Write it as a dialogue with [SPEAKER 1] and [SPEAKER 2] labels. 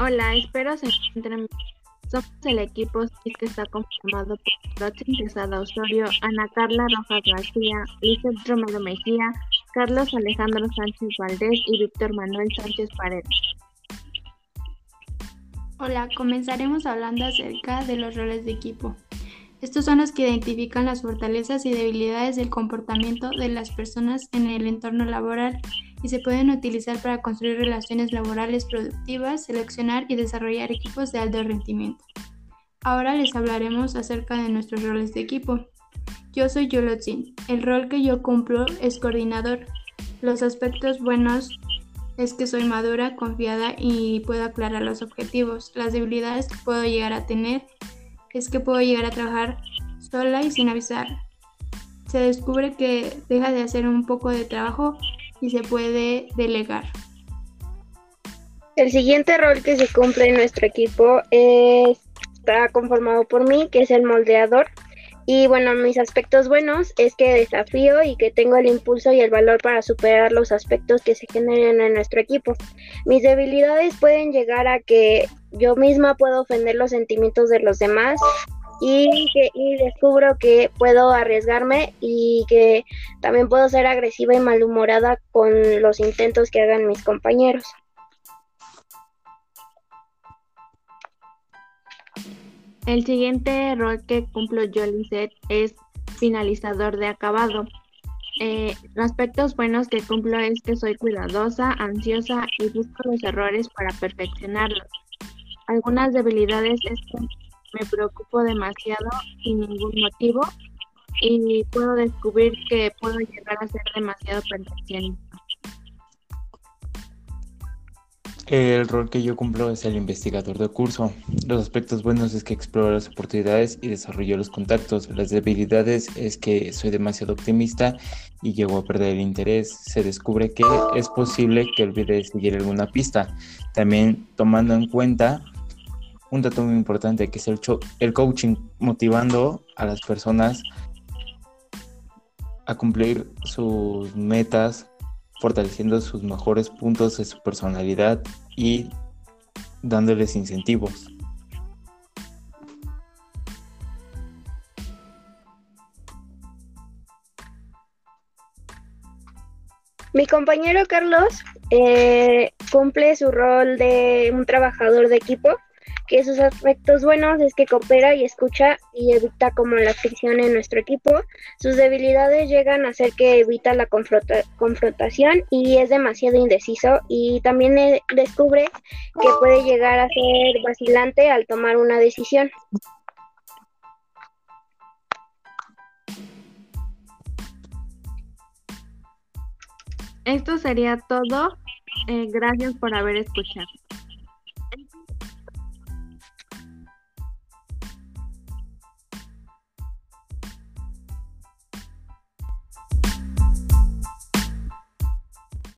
[SPEAKER 1] Hola, espero se encuentren bien. Somos el equipo que está conformado por Roxin Quesada Osorio, Ana Carla Rojas García, Lizeth Romero Mejía, Carlos Alejandro Sánchez Valdés y Víctor Manuel Sánchez Paredes.
[SPEAKER 2] Hola, comenzaremos hablando acerca de los roles de equipo. Estos son los que identifican las fortalezas y debilidades del comportamiento de las personas en el entorno laboral y se pueden utilizar para construir relaciones laborales productivas, seleccionar y desarrollar equipos de alto rendimiento. Ahora les hablaremos acerca de nuestros roles de equipo. Yo soy Yolotzin. El rol que yo cumplo es coordinador. Los aspectos buenos es que soy madura, confiada y puedo aclarar los objetivos. Las debilidades que puedo llegar a tener es que puedo llegar a trabajar sola y sin avisar. Se descubre que deja de hacer un poco de trabajo y se puede delegar.
[SPEAKER 3] El siguiente rol que se cumple en nuestro equipo está conformado por mí, que es el moldeador. Y bueno, mis aspectos buenos es que desafío y que tengo el impulso y el valor para superar los aspectos que se generen en nuestro equipo. Mis debilidades pueden llegar a que yo misma puedo ofender los sentimientos de los demás y, que, y descubro que puedo arriesgarme y que también puedo ser agresiva y malhumorada con los intentos que hagan mis compañeros.
[SPEAKER 1] El siguiente rol que cumplo yo, Lizette, es finalizador de acabado. Eh, aspectos buenos que cumplo es que soy cuidadosa, ansiosa y busco los errores para perfeccionarlos. Algunas debilidades es que me preocupo demasiado sin ningún motivo y puedo descubrir que puedo llegar a ser demasiado perfeccionista.
[SPEAKER 4] El rol que yo cumplo es el investigador de curso. Los aspectos buenos es que exploro las oportunidades y desarrollo los contactos. Las debilidades es que soy demasiado optimista y llego a perder el interés. Se descubre que es posible que olvide seguir alguna pista. También tomando en cuenta un dato muy importante que es el, coaching, motivando a las personas a cumplir sus metas, fortaleciendo sus mejores puntos de su personalidad y dándoles incentivos.
[SPEAKER 3] Mi compañero Carlos eh, cumple su rol de un trabajador de equipo que sus aspectos buenos es que coopera y escucha y evita como la fricción en nuestro equipo. Sus debilidades llegan a ser que evita la confrontación y es demasiado indeciso y también eh, descubre que puede llegar a ser vacilante al tomar una decisión.
[SPEAKER 1] Esto sería todo. Eh, gracias por haber escuchado.